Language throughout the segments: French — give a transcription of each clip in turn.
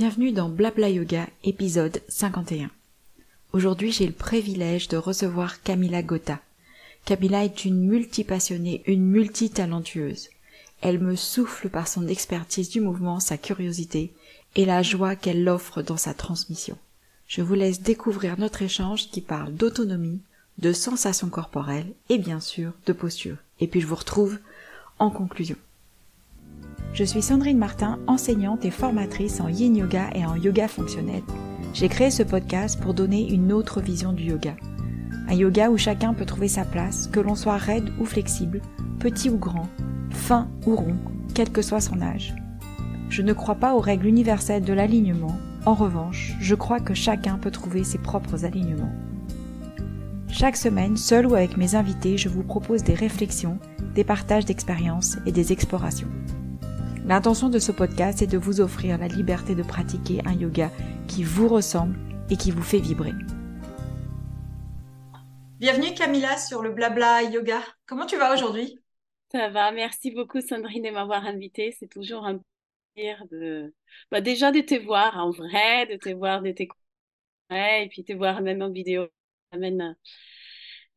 Bienvenue dans Blabla Yoga, épisode 51. Aujourd'hui, j'ai le privilège de recevoir Camilla Gotha. Camilla est une multipassionnée, une multitalentueuse. Elle me souffle par son expertise du mouvement, sa curiosité et la joie qu'elle offre dans sa transmission. Je vous laisse découvrir notre échange qui parle d'autonomie, de sensations corporelles et bien sûr de posture. Et puis je vous retrouve en conclusion. Je suis Sandrine Martin, enseignante et formatrice en yin yoga et en yoga fonctionnel. J'ai créé ce podcast pour donner une autre vision du yoga. Un yoga où chacun peut trouver sa place, que l'on soit raide ou flexible, petit ou grand, fin ou rond, quel que soit son âge. Je ne crois pas aux règles universelles de l'alignement. En revanche, je crois que chacun peut trouver ses propres alignements. Chaque semaine, seul ou avec mes invités, je vous propose des réflexions, des partages d'expériences et des explorations. L'intention de ce podcast est de vous offrir la liberté de pratiquer un yoga qui vous ressemble et qui vous fait vibrer. Bienvenue Camilla sur le Blabla Yoga. Comment tu vas aujourd'hui? Ça va, merci beaucoup Sandrine de m'avoir invitée. C'est toujours un plaisir de, bah, déjà de te voir en vrai, de te voir de tes et puis te voir même en vidéo. Ça amène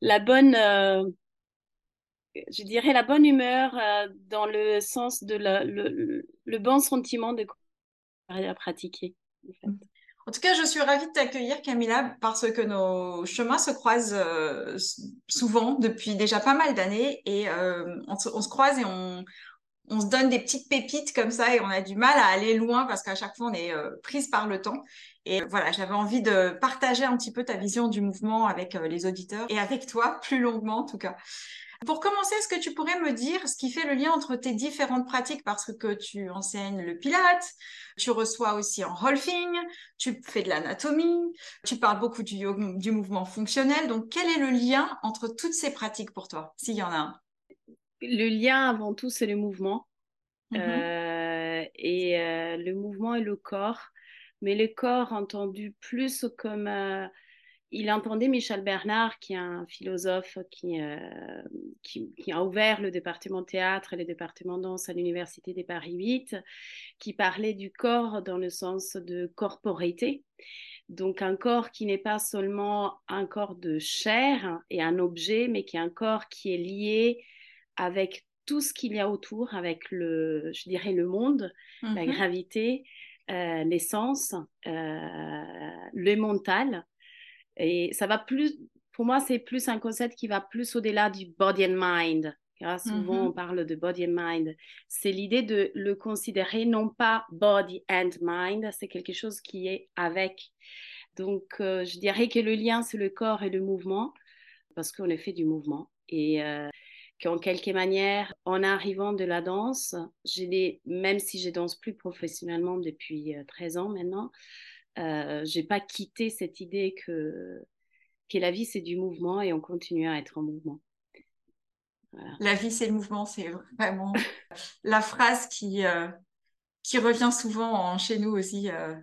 la bonne, euh, je dirais, la bonne humeur euh, dans le sens de le, le, bon sentiment de à pratiquer. En, tout cas, je suis ravie de t'accueillir, Camilla, parce que nos chemins se croisent euh, souvent depuis déjà pas mal d'années et euh, on, se croise et on, on se donne des petites pépites comme ça et on a du mal à aller loin parce qu'à chaque fois on est prise par le temps. Et voilà, j'avais envie de partager un petit peu ta vision du mouvement avec les auditeurs et avec toi, plus longuement en tout cas. Pour commencer, est-ce que tu pourrais me dire ce qui fait le lien entre tes différentes pratiques? Parce que tu enseignes le pilate, tu reçois aussi en rolfing, tu fais de l'anatomie, tu parles beaucoup du, du mouvement fonctionnel. Donc, quel est le lien entre toutes ces pratiques pour toi, s'il y en a un? Le lien avant tout, c'est le mouvement. Mm-hmm. Euh, et euh, le mouvement et le corps, mais le corps entendu plus comme euh, il entendait Michel Bernard, qui est un philosophe qui, euh, qui, a ouvert le département théâtre et le département danse à l'Université des Paris 8, qui parlait du corps dans le sens de corporité. Donc un corps qui n'est pas seulement un corps de chair et un objet, mais qui est un corps qui est lié avec tout ce qu'il y a autour, avec le, je dirais, le monde, la mhm. gravité, euh, l'essence, euh, le mental. Et ça va plus, pour moi, c'est plus un concept qui va plus au-delà du body and mind. Car souvent, on mm-hmm. parle de body and mind. C'est l'idée de le considérer non pas body and mind, c'est quelque chose qui est avec. Donc, euh, je dirais que le lien, c'est le corps et le mouvement, parce qu'on est fait du mouvement. Et euh, qu'en quelque manière, en arrivant de la danse, même si je danse plus professionnellement depuis 13 euh, ans maintenant, euh, j'ai pas quitté cette idée que, que la vie c'est du mouvement et on continue à être en mouvement. La vie c'est le mouvement, c'est vraiment la phrase qui, euh, qui revient souvent chez nous aussi euh,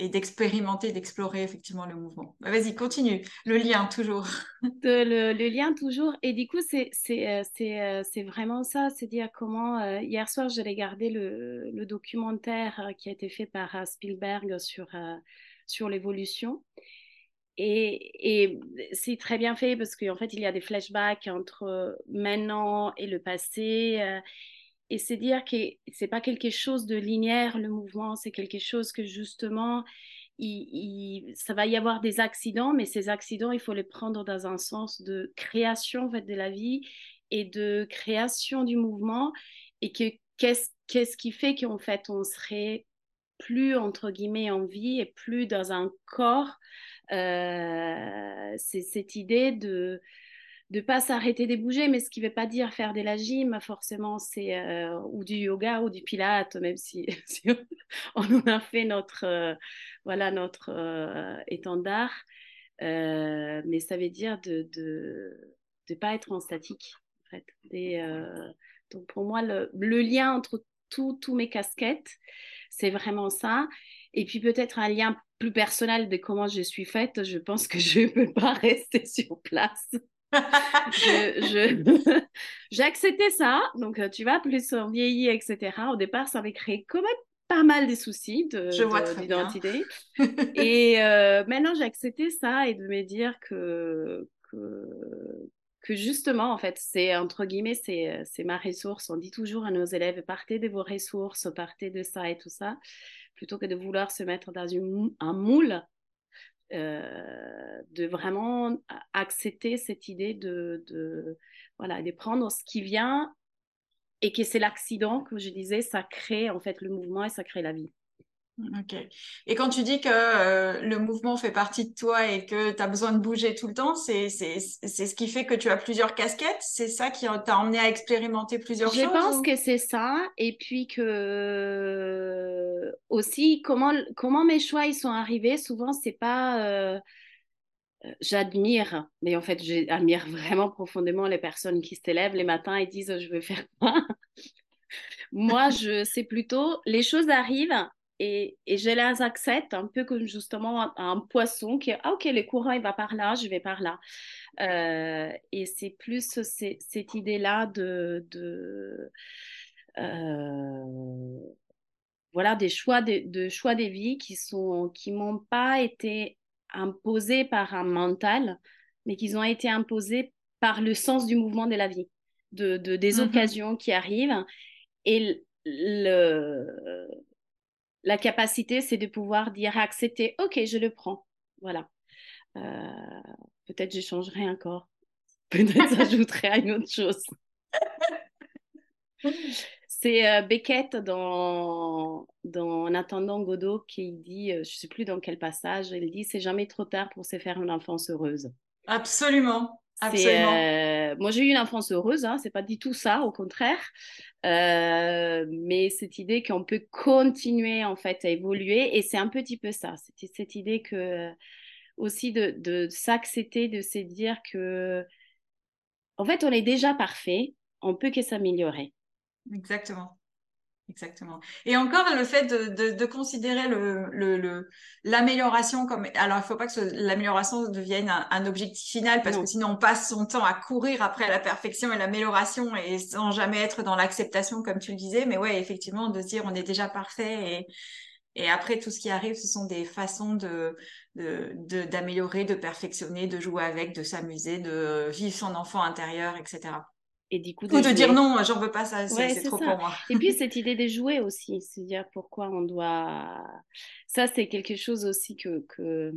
et d'expérimenter, d'explorer effectivement le mouvement. Bah, vas-y, continue. Le lien toujours. le, lien toujours. Et du coup, c'est c'est c'est vraiment ça, c'est dire comment hier soir j'ai regardé le, le, documentaire qui a été fait par Spielberg sur sur l'évolution. Et, et c'est très bien fait parce qu'en fait, il y a des flashbacks entre maintenant et le passé et c'est dire que c'est pas quelque chose de linéaire le mouvement, c'est quelque chose que justement il, ça va y avoir des accidents, mais ces accidents il faut les prendre dans un sens de création en fait, de la vie et de création du mouvement et que qu'est-ce qu'est-ce qui fait qu'en fait on serait plus entre guillemets en vie et plus dans un corps. Euh, c'est cette idée de de pas s'arrêter de bouger, mais ce qui ne veut pas dire faire de la gym, forcément, c'est euh, ou du yoga ou du pilate, même si, on en a fait notre, euh, voilà, notre euh, étendard. mais ça veut dire de ne de, pas être en statique, en fait. Donc, pour moi, le, le lien entre tous mes casquettes, c'est vraiment ça. Et puis peut-être un lien plus personnel de comment je suis faite, je pense que je ne peux pas rester sur place j'ai accepté ça. Donc, euh, tu vois, plus on vieillit, etc. Au départ, ça avait créé quand même pas mal de soucis d'identité. et euh, maintenant, j'ai accepté ça et de me dire que, que, que justement, en fait, c'est entre guillemets, c'est ma ressource. On dit toujours à nos élèves, partez de vos ressources, partez de ça et tout ça, plutôt que de vouloir se mettre dans une, un moule. Euh, de vraiment accepter cette idée de, voilà, de prendre ce qui vient et que c'est l'accident, comme je disais, ça crée en fait le mouvement et ça crée la vie. Ok. Et quand tu dis que euh, le mouvement fait partie de toi et que tu as besoin de bouger tout le temps, c'est ce qui fait que tu as plusieurs casquettes? C'est ça qui t'a emmené à expérimenter plusieurs choses Je pense que c'est ça. Et puis que aussi, comment, comment mes choix ils sont arrivés, souvent, c'est pas. Euh, euh, j'admire, mais en fait, j'admire vraiment profondément les personnes qui se lèvent les matins et disent je veux faire quoi? Moi, je c'est plutôt les choses arrivent et, et, je les accepte un peu comme justement un, poisson qui ah ok le courant il va par là, je vais par là. Euh, et c'est plus cette idée là de, de euh, voilà des choix de, de, choix des vies qui sont qui m'ont pas été imposés par un mental, mais qu'ils ont été imposés par le sens du mouvement de la vie, de, des mm-hmm. occasions qui arrivent. Et le, la capacité, c'est de pouvoir dire, accepter, ok, je le prends. Voilà. Euh, peut-être je changerai encore. Peut-être j'ajouterai à une autre chose. C'est euh, Beckett dans, dans En attendant Godot qui dit, euh, je ne sais plus dans quel passage, il dit c'est jamais trop tard pour se faire une enfance heureuse. Absolument. Absolument. Euh, moi, j'ai eu une enfance heureuse, hein, c'est pas du tout ça, au contraire. mais cette idée qu'on peut continuer en fait à évoluer, et c'est un petit peu ça. C'était cette idée que aussi de, de s'accepter, de se dire que en fait, on est déjà parfait, on peut que s'améliorer. Exactement. Exactement. Et encore le fait de, de, considérer le, l'amélioration comme alors il faut pas que l'amélioration devienne un, objectif final parce que sinon on passe son temps à courir après la perfection et l'amélioration et sans jamais être dans l'acceptation comme tu le disais. Mais ouais, effectivement, de se dire on est déjà parfait et et après, tout ce qui arrive, ce sont des façons de, d'améliorer, de, de, perfectionner, de jouer avec, de s'amuser, de vivre son enfant intérieur, etc. Et du coup, de Ou de dire non, j'en veux pas ça, c'est trop pour moi. Et puis cette idée de jouer aussi, c'est dire pourquoi on doit. Ça, c'est quelque chose aussi que, que,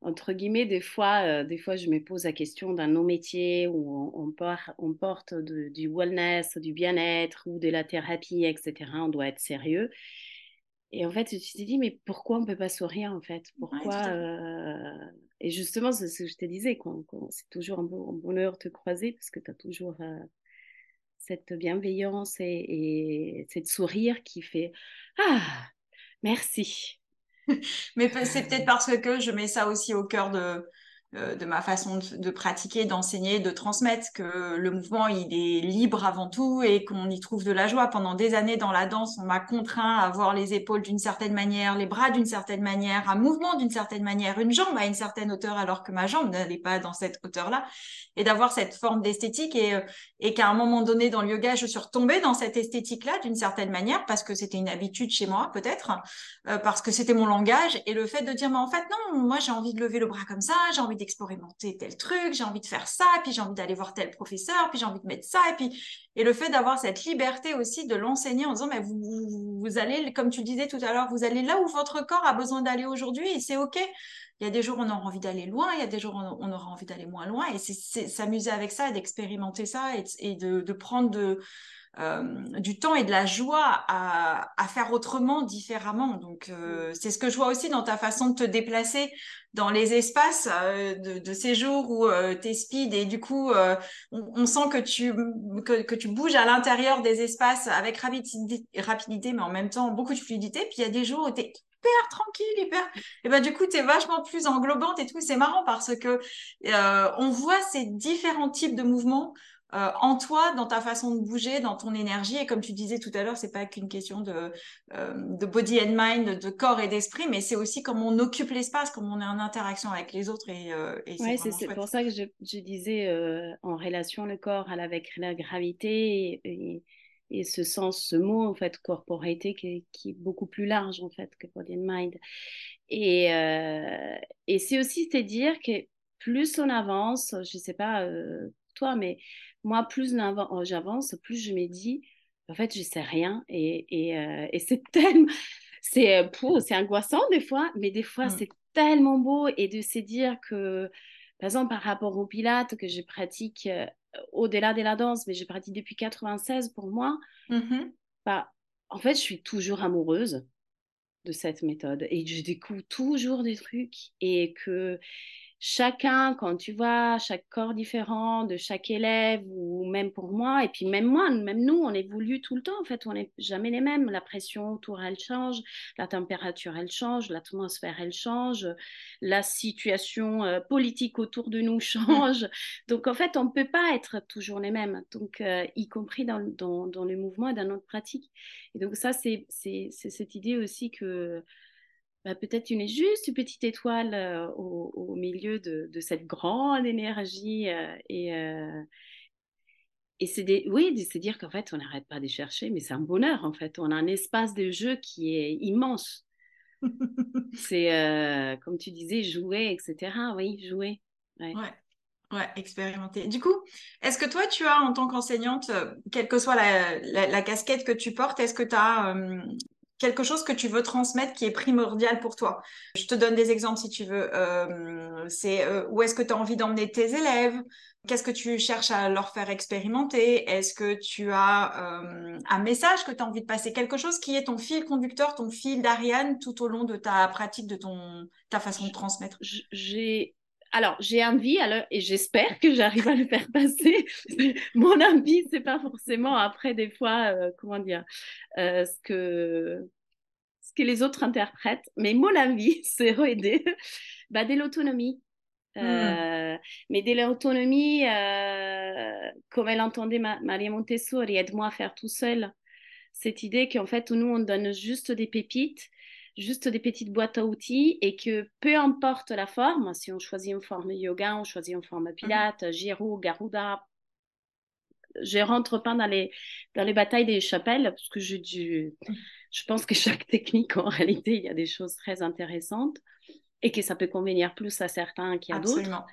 entre guillemets, des fois, euh, des fois, je me pose la question d'un nos métiers où on, on, on porte du wellness, du bien-être ou de la thérapie, etc. On doit être sérieux. Et en fait, tu te dis, mais pourquoi on ne peut pas sourire en fait? Pourquoi euh, Et justement, c'est ce que je te disais, c'est toujours un, bonheur de te croiser parce que tu as toujours euh, cette bienveillance et, et cette sourire qui fait Ah, merci. mais c'est peut-être parce que je mets ça aussi au cœur de, de ma façon de, pratiquer, d'enseigner, de transmettre, que le mouvement, il est libre avant tout et qu'on y trouve de la joie. Pendant des années dans la danse, on m'a contraint à avoir les épaules d'une certaine manière, les bras d'une certaine manière, un mouvement d'une certaine manière, une jambe à une certaine hauteur alors que ma jambe n'allait pas dans cette hauteur-là et d'avoir cette forme d'esthétique et, euh, qu'à un moment donné dans le yoga, je suis retombée dans cette esthétique-là d'une certaine manière parce que c'était une habitude chez moi peut-être, euh, parce que c'était mon langage et le fait de dire mais en fait non, moi j'ai envie de lever le bras comme ça, j'ai envie d'expérimenter tel truc, j'ai envie de faire ça, puis j'ai envie d'aller voir tel professeur, puis j'ai envie de mettre ça et puis et le fait d'avoir cette liberté aussi de l'enseigner en disant mais vous, vous, allez comme tu disais tout à l'heure, vous allez là où votre corps a besoin d'aller aujourd'hui et c'est OK. Il y a des jours où on aura envie d'aller loin, il y a des jours où on aura envie d'aller moins loin. Et c'est s'amuser avec ça, d'expérimenter ça et, de, de, prendre de, euh, du temps et de la joie à, à faire autrement, différemment. Donc, euh, c'est ce que je vois aussi dans ta façon de te déplacer dans les espaces euh, de, de, ces jours où euh, tu es speed et du coup, euh, on, on, sent que tu, que, que tu bouges à l'intérieur des espaces avec rapidité, rapidité, mais en même temps beaucoup de fluidité. Puis il y a des jours où tu es hyper tranquille, hyper. Et ben du coup, tu es vachement plus englobante et tout. C'est marrant parce que euh, on voit ces différents types de mouvements euh, en toi, dans ta façon de bouger, dans ton énergie. Et comme tu disais tout à l'heure, c'est pas qu'une question de, euh, de body and mind, de corps et d'esprit, mais c'est aussi comment on occupe l'espace, comment on est en interaction avec les autres. Et, et c'est pour ça que je, je disais en relation le corps avec la gravité et, et ce sens, ce mot en fait, corporate, qui, qui, est beaucoup plus large en fait que body and mind. Et, euh, et c'est aussi te dire que plus on avance, je sais pas euh, toi, mais moi, plus j'avance, plus je me dis, en fait, je sais rien. Et, et, euh, et c'est tellement, c'est c'est angoissant des fois, mais des fois, mmh. c'est tellement beau et de se dire que, par exemple, par rapport au pilates que je pratique au-delà de la danse, mais je pratique depuis 96 pour moi, mmh bah, en fait, je suis toujours amoureuse de cette méthode et je découvre toujours des trucs et que chacun, quand tu vois chaque corps différent de chaque élève ou même pour moi, et puis même moi, même nous, on évolue tout le temps. En fait, on n'est jamais les mêmes. La pression autour, elle change, la température, elle change, l'atmosphère, elle change, la situation euh, politique autour de nous change. Donc, en fait, on ne peut pas être toujours les mêmes. Donc, euh, y compris dans, dans, dans le mouvement et dans notre pratique. Et donc, ça, c'est cette idée aussi que bah, peut-être tu n'es juste une petite étoile euh, au, milieu de, cette grande énergie. Euh, et, euh, et c'est oui, c'est dire qu'en fait, on n'arrête pas de chercher, mais c'est un bonheur en fait. On a un espace de jeu qui est immense. c'est, comme tu disais, jouer, etc. Oui, jouer. Ouais. ouais. expérimenter. Du coup, est-ce que toi, tu as, en tant qu'enseignante, quelle que soit la, casquette que tu portes, est-ce que tu as quelque chose que tu veux transmettre qui est primordial pour toi. Je te donne des exemples si tu veux. Euh, c'est euh, où est-ce que tu as envie d'emmener tes élèves? Qu'est-ce que tu cherches à leur faire expérimenter? Est-ce que tu as euh, un message que tu as envie de passer? Quelque chose qui est ton fil conducteur, ton fil d'Ariane tout au long de ta pratique, de ton, ta façon de transmettre J'ai alors, j'ai envie, alors, et j'espère que j'arrive à le faire passer. Mon envie, c'est pas forcément après des fois, euh, comment dire, euh, ce que ce que les autres interprètent, mais mon envie, c'est aider bah, de l'autonomie. Hmm. Euh, mais de l'autonomie, comme elle entendait Maria Montessori, aide-moi à faire tout seul. Cette idée qu'en fait, nous, on donne juste des pépites juste des petites boîtes à outils et que peu importe la forme, si on choisit une forme yoga, on choisit une forme pilates, mmh. Giro, Garuda, je rentre pas dans les, dans les batailles des chapelles parce que je, je, je pense que chaque technique, en réalité, il y a des choses très intéressantes et que ça peut convenir plus à certains qu'à d'autres.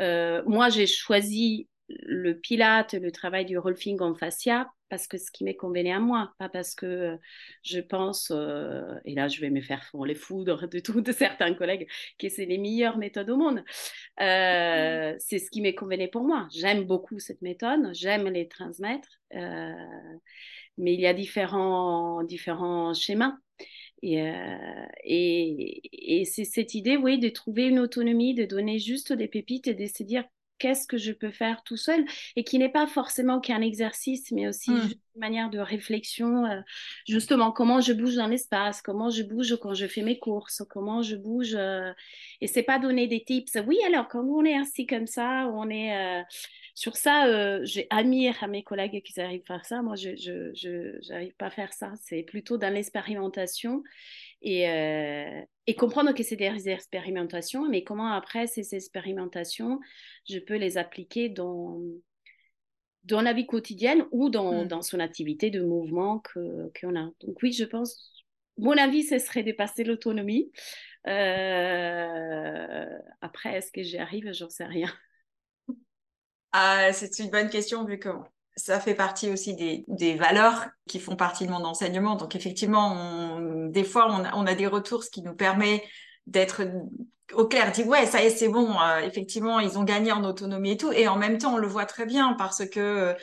Euh, moi, j'ai choisi le pilate, le travail du rolfing en fascia parce que ce qui m'est convenu à moi, pas parce que je pense, euh, et là je vais me faire fondre les foudres de, tout, de certains collègues, que c'est les meilleures méthodes au monde. Euh, c'est ce qui m'est convenu pour moi. J'aime beaucoup cette méthode, j'aime les transmettre, euh, mais il y a différents, différents schémas. Et, et, et c'est cette idée, oui, de trouver une autonomie, de donner juste des pépites et de se dire qu'est-ce que je peux faire tout seul et qui n'est pas forcément qu'un exercice, mais aussi mmh. une manière de réflexion. Euh, justement, comment je bouge dans l'espace, comment je bouge quand je fais mes courses, comment je bouge. Euh, et c'est pas donner des tips. Oui, alors quand on est assis comme ça, on est euh, sur ça. J'admire à mes collègues qui arrivent à faire ça. Moi, je n'arrive pas à faire ça. C'est plutôt dans l'expérimentation et, euh, et comprendre que c'est des expérimentations, mais comment après ces expérimentations, je peux les appliquer dans, dans la vie quotidienne ou dans, mmh. dans son activité de mouvement qu'on a. Donc oui, je pense, mon avis, ce serait de passer l'autonomie. Euh, après, est-ce que j'y arrive? J'en sais rien. Ah, c'est une bonne question vu que ça fait partie aussi des, valeurs qui font partie de mon enseignement. Donc effectivement, des fois, on a, des retours, qui nous permet d'être au clair, dit ouais, ça y est, c'est bon, euh, effectivement, ils ont gagné en autonomie et tout. Et en même temps, on le voit très bien parce que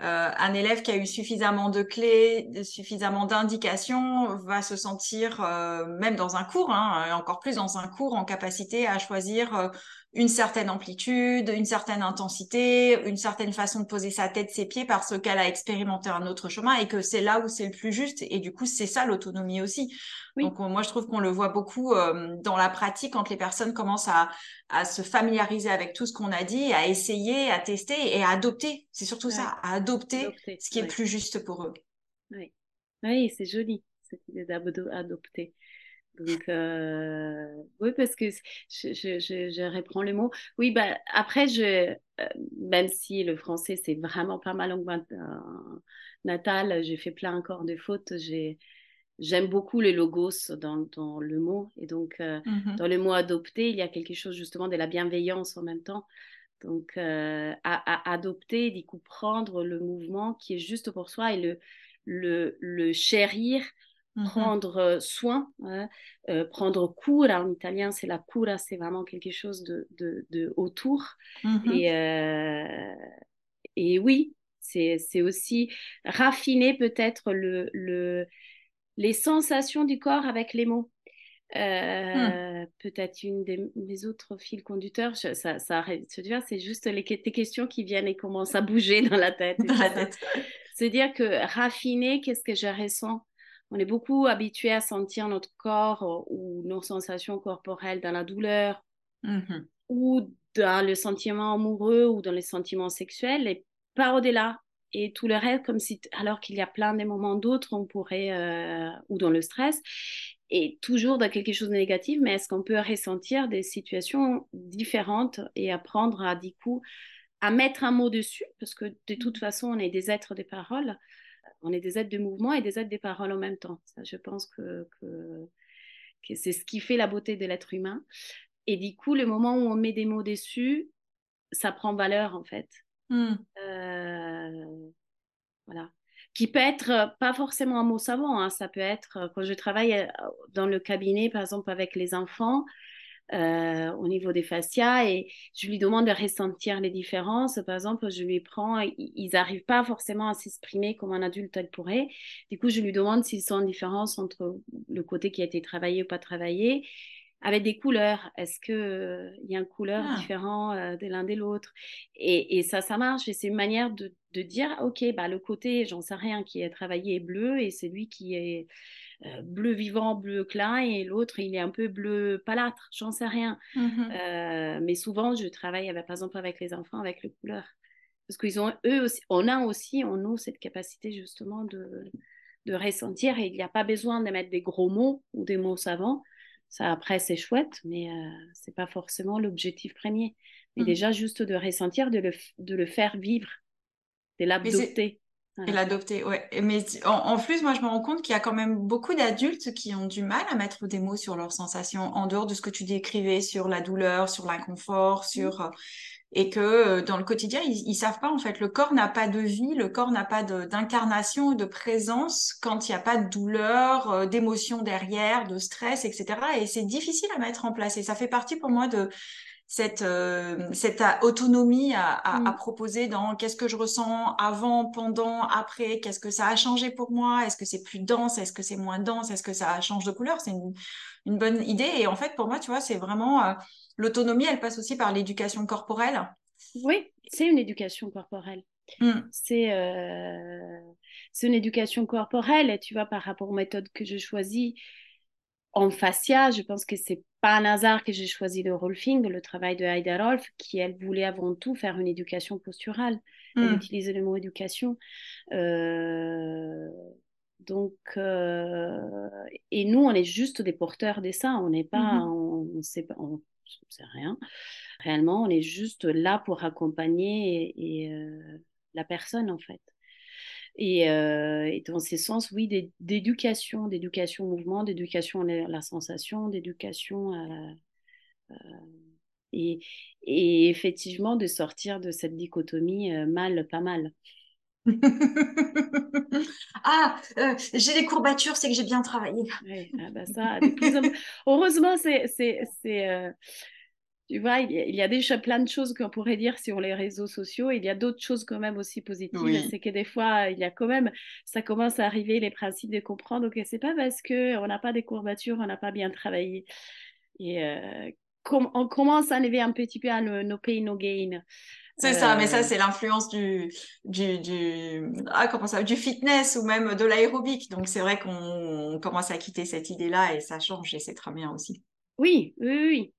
euh, un élève qui a eu suffisamment de clés, suffisamment d'indications, va se sentir, euh, même dans un cours, hein, encore plus dans un cours, en capacité à choisir une certaine amplitude, une certaine intensité, une certaine façon de poser sa tête, ses pieds, parce qu'elle a expérimenté un autre chemin et que c'est là où c'est le plus juste. Et du coup, c'est ça l'autonomie aussi. Donc moi, je trouve qu'on le voit beaucoup euh, dans la pratique quand les personnes commencent à, à se familiariser avec tout ce qu'on a dit, à essayer, à tester et à adopter. C'est surtout ça, à adopter, ce qui est plus juste pour eux. Oui, oui c'est joli cette idée d'adopter. Donc, euh, oui, parce que je, je, je, je, reprends le mot. Oui, bah, après, je, euh, même si le français, c'est vraiment pas ma langue natale, j'ai fait plein encore de fautes. J'ai, j'aime beaucoup les logos dans, dans, le mot. Et donc, euh, mm-hmm. dans le mot adopter, il y a quelque chose justement de la bienveillance en même temps. Donc, euh, à, à, adopter, du coup, prendre le mouvement qui est juste pour soi et le, le, le chérir Mmh prendre soin, hein, euh, prendre cura en italien, c'est la cura, c'est vraiment quelque chose de, de, de autour. Mmh et, euh, et oui, c'est aussi raffiner peut-être le, le, les sensations du corps avec les mots. Mmh. Euh, peut-être une des mes autres fils conducteurs, ça, ça c'est juste les, les, questions qui viennent et commencent à bouger dans la tête. Dans la tête. C'est dire que raffiner, qu'est-ce que je ressens? On est beaucoup habitué à sentir notre corps euh, ou nos sensations corporelles dans la douleur mm-hmm. ou dans le sentiment amoureux ou dans les sentiments sexuels et pas au-delà. Et tout le reste, comme si, alors qu'il y a plein de moments d'autres, on pourrait, euh, ou dans le stress, et toujours dans quelque chose de négatif, mais est-ce qu'on peut ressentir des situations différentes et apprendre à, du coup, à mettre un mot dessus, parce que de toute façon, on est des êtres de parole, on est des êtres de mouvement et des êtres des paroles en même temps. Ça, je pense que, c'est ce qui fait la beauté de l'être humain. Et du coup, le moment où on met des mots dessus, ça prend valeur en fait. Hmm. Euh, voilà. Qui peut être pas forcément un mot savant, hein. ça peut être quand je travaille dans le cabinet, par exemple avec les enfants, euh, au niveau des fascias et je lui demande de ressentir les différences. Par exemple, je lui prends, ils n'arrivent pas forcément à s'exprimer comme un adulte elle pourrait. Du coup, je lui demande s'ils sont en différence entre le côté qui a été travaillé ou pas travaillé avec des couleurs. Est-ce qu'il euh, y a une couleur ah. différente euh, de l'un de l'autre? Et, et, ça, ça marche. Et c'est une manière de, de, dire, OK, bah, le côté, j'en sais rien, qui est travaillé est bleu et c'est lui qui est euh, bleu vivant, bleu clin, et l'autre, il est un peu bleu palâtre, j'en sais rien. Mmh euh, mais souvent, je travaille, avec, par exemple, avec les enfants, avec les couleurs. Parce qu'ils ont, eux aussi, on a aussi en nous cette capacité justement de, de ressentir, et il n'y a pas besoin de mettre des gros mots ou des mots savants. Ça, après, c'est chouette, mais euh, c'est pas forcément l'objectif premier. Mais mmh. déjà, juste de ressentir, de le, de le faire vivre, de l'adopter. Et l'adopter, ouais. Mais en, plus, moi, je me rends compte qu'il y a quand même beaucoup d'adultes qui ont du mal à mettre des mots sur leurs sensations, en dehors de ce que tu décrivais sur la douleur, sur l'inconfort, mmh. sur euh, et que euh, dans le quotidien, ils, ils savent pas en fait. Le corps n'a pas de vie, le corps n'a pas d'incarnation, de, présence quand il n'y a pas de douleur, euh, d'émotion derrière, de stress, etc. Et c'est difficile à mettre en place. Et ça fait partie pour moi de cette, euh, cette autonomie à, à, mm. proposer dans qu'est-ce que je ressens avant, pendant, après, qu'est-ce que ça a changé pour moi, est-ce que c'est plus dense, est-ce que c'est moins dense, est-ce que ça change de couleur, c'est une, une, bonne idée. Et en fait, pour moi, tu vois, c'est vraiment euh, l'autonomie, elle passe aussi par l'éducation corporelle. Oui, c'est une éducation corporelle. Mm. C'est euh, c'est une éducation corporelle, tu vois, par rapport aux méthodes que je choisis en fascia, je pense que c'est pas un hasard que j'ai choisi le rolfing, le travail de Heida Rolf, qui elle voulait avant tout faire une éducation posturale. Elle hmm. utilisait le mot éducation. Euh, donc, euh, et nous, on est juste des porteurs de ça. On n'est pas, hmm. on, sait pas, on, sait rien. Réellement, on est juste là pour accompagner et, euh, la personne en fait. Euh, et, dans ces sens, oui, d'éducation, d'éducation au mouvement, d'éducation à la, sensation, d'éducation à euh, et, et, effectivement de sortir de cette dichotomie euh, mal, pas mal. ah, j'ai des courbatures, c'est que j'ai bien travaillé. ah bah ça, heureusement, c'est tu vois, il y a déjà plein de choses qu'on pourrait dire sur les réseaux sociaux. Il y a d'autres choses quand même aussi positives. C'est que des fois, il y a quand même, ça commence à arriver les principes de comprendre que c'est pas parce qu'on n'a pas des courbatures, on n'a pas bien travaillé. Et euh, on commence à enlever un petit peu à nos, pain, no gain. C'est ça, mais ça, euh, c'est l'influence du, du, du, ah, comment ça, du fitness ou même de l'aérobic. Donc, c'est vrai qu'on commence à quitter cette idée-là et ça change et c'est très bien aussi. Oui, oui, oui.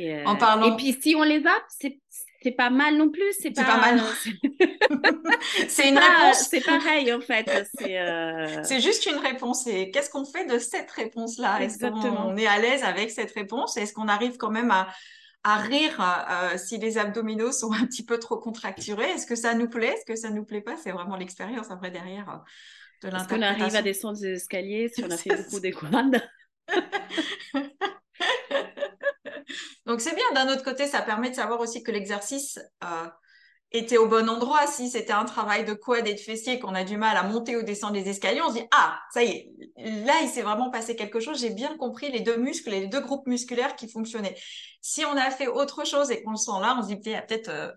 Et, en parlant... et puis si on les a, c'est c'est pas mal non plus. C'est pas, mal. c'est une réponse. C'est pareil en fait. Euh, c'est juste une réponse. Et qu'est-ce qu'on fait de cette réponse-là? Est-ce qu'on est à l'aise avec cette réponse? Est-ce qu'on arrive quand même à, à rire euh, si les abdominaux sont un petit peu trop contracturés? Est-ce que ça nous plaît? Est-ce que ça nous plaît pas? C'est vraiment l'expérience après derrière euh, de l'interprétation. Est-ce qu'on arrive à descendre des escaliers si on a fait beaucoup des quads Donc c'est bien. D'un autre côté, ça permet de savoir aussi que l'exercice euh, était au bon endroit. Si c'était un travail de quad et de fessier qu'on a du mal à monter ou descendre les escaliers, on se dit ah ça y est, là il s'est vraiment passé quelque chose. J'ai bien compris les deux muscles, les deux groupes musculaires qui fonctionnaient. Si on a fait autre chose et qu'on le sent là, on se dit il y a peut-être euh,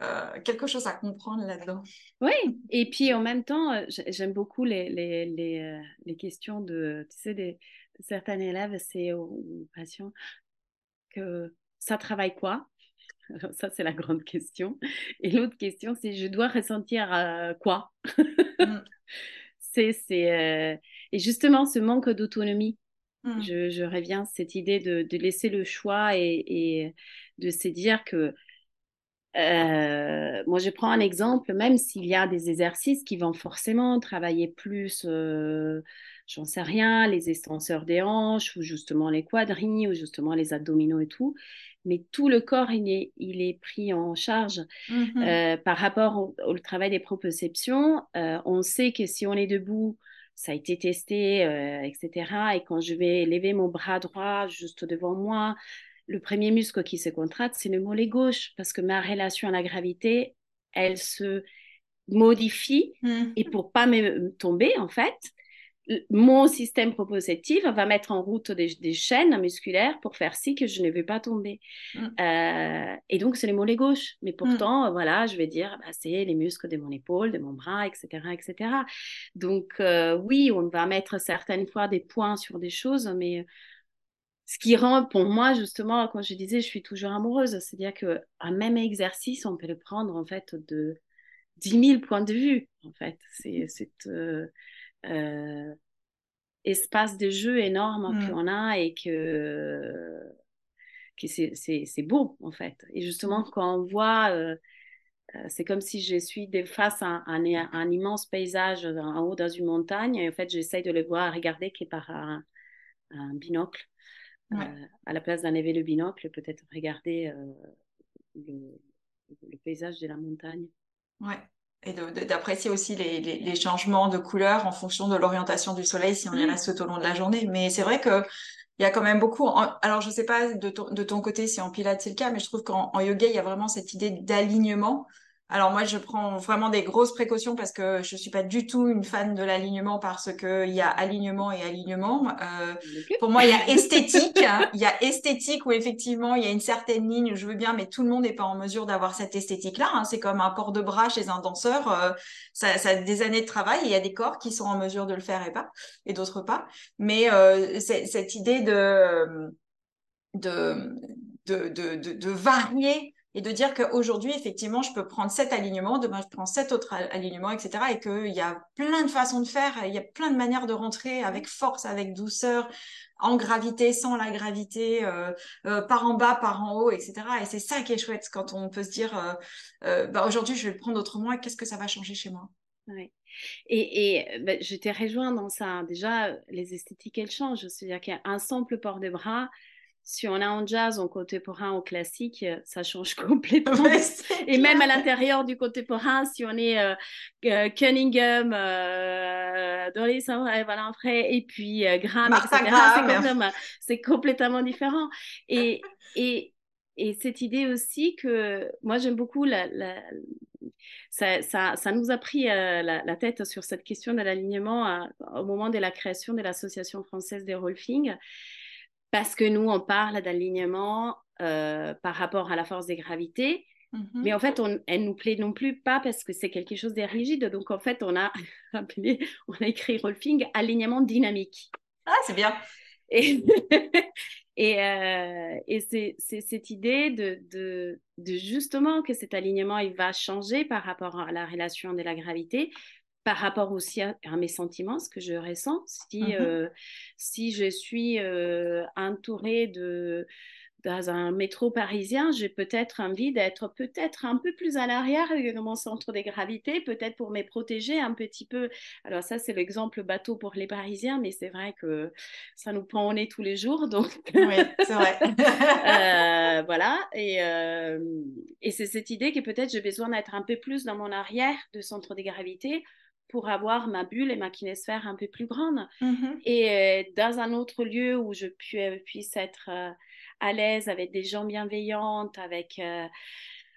euh, quelque chose à comprendre là-dedans. Oui, et puis en même temps, j'aime beaucoup les, les, les, questions de, tu certains élèves, c'est aux patients que ça travaille quoi? Ça, c'est la grande question. Et l'autre question, c'est je dois ressentir euh, quoi? Mm. C'est euh, Et justement, ce manque d'autonomie, mm. je, reviens à cette idée de, laisser le choix et, de se dire que. Euh, moi, je prends un exemple, même s'il y a des exercices qui vont forcément travailler plus j'en sais rien, les extenseurs des hanches, ou justement les quadrilles, ou justement les abdominaux et tout. Mais tout le corps, il est, il est pris en charge mmh euh, par rapport au, travail des proprioceptions. Euh, on sait que si on est debout, ça a été testé, euh, etc. Et quand je vais lever mon bras droit juste devant moi, le premier muscle qui se contracte, c'est le mollet gauche, parce que ma relation à la gravité, elle se modifie. Mmh. Et pour pas me tomber, en fait, mon système propositif va mettre en route des, chaînes musculaires pour faire ci que je ne veux pas tomber. Mm. Euh, et donc, c'est les mollets gauches. Mais mm. pourtant, voilà, je vais dire, bah, c'est les muscles de mon épaule, de mon bras, etc. etc. Donc, euh, oui, on va mettre certaines fois des points sur des choses, mais ce qui rend, pour moi, justement, quand je disais, je suis toujours amoureuse, c'est-à-dire qu'un même exercice, on peut le prendre, en fait, de 10 000 points de vue, en fait. C'est... Euh, euh, espace de jeu énorme mm. qu'on a et que, que c'est beau en fait. Et justement, mm. quand on voit, euh, c'est comme si je suis face à un, un, immense paysage en haut dans une montagne et en fait, j'essaye de le voir, regarder qui est par un, binocle. À la place d'enlever le binocle, peut-être regarder le, le, paysage de la montagne. Ouais et d'apprécier aussi les, les, les, changements de couleur en fonction de l'orientation du soleil si on y reste tout au long de la journée. Mais c'est vrai que il y a quand même beaucoup. alors, je sais pas de ton, de ton côté si en pilates c'est le cas, mais je trouve qu'en yoga, il y a vraiment cette idée d'alignement alors moi, je prends vraiment des grosses précautions parce que je suis pas du tout une fan de l'alignement parce que il y a alignement et alignement. Euh, pour moi, il y a esthétique. Hein. Il y a esthétique où effectivement il y a une certaine ligne. Je veux bien, mais tout le monde n'est pas en mesure d'avoir cette esthétique-là. Hein. C'est comme un port de bras chez un danseur. Euh, ça, ça, a des années de travail. Il y a des corps qui sont en mesure de le faire et pas, et d'autres pas. Mais euh, cette idée de de, de, de, de varier et de dire qu'aujourd'hui, effectivement, je peux prendre cet alignement, demain, je prends cet autre alignement, etc. Et qu'il y a plein de façons de faire, il y a plein de manières de rentrer avec force, avec douceur, en gravité, sans la gravité, euh, euh, par en bas, par en haut, etc. Et c'est ça qui est chouette quand on peut se dire, euh, euh bah, aujourd'hui, je vais le prendre autrement et qu'est-ce que ça va changer chez moi? Oui. Et, et bah, je t'ai rejoint dans ça. Déjà, les esthétiques, elles changent. C'est-à-dire qu'un simple port de bras, si on a en jazz, en contemporain, en classique, euh, ça change complètement. et même à l'intérieur du contemporain, si on est euh, euh, Cunningham, euh, Doris, voilà, et puis Graham, etc., c'est complètement, différent. Et, et, et cette idée aussi que moi j'aime beaucoup la, ça, ça, ça, nous a pris la, la, tête sur cette question de l'alignement au moment de la création de l'Association française des rolfing parce que nous, on parle d'alignement euh, par rapport à la force des gravités. Mm-hmm. Mais en fait, on, elle nous plaît non plus pas parce que c'est quelque chose de rigide. Donc, en fait, on a appelé, on a écrit Rolfing alignement dynamique. Ah, c'est bien. Et, et, euh, et c'est, cette idée de, de, de, justement que cet alignement, il va changer par rapport à la relation de la gravité, par rapport aussi à, mes sentiments, ce que je ressens. Si, mmh euh, si je suis euh, entourée de, dans un métro parisien, j'ai peut-être envie d'être peut-être un peu plus à l'arrière de mon centre de gravité, peut-être pour me protéger un petit peu. Alors ça, c'est l'exemple bateau pour les Parisiens, mais c'est vrai que ça nous prend au nez tous les jours. Donc... Oui, c'est vrai. euh, voilà. Et, euh, et c'est cette idée que peut-être j'ai besoin d'être un peu plus dans mon arrière de centre de gravité pour avoir ma bulle et ma kinésphère un peu plus grande. Mhm. Et euh, dans un autre lieu où je pu- euh, puisse être euh, à l'aise avec des gens bienveillantes, avec euh,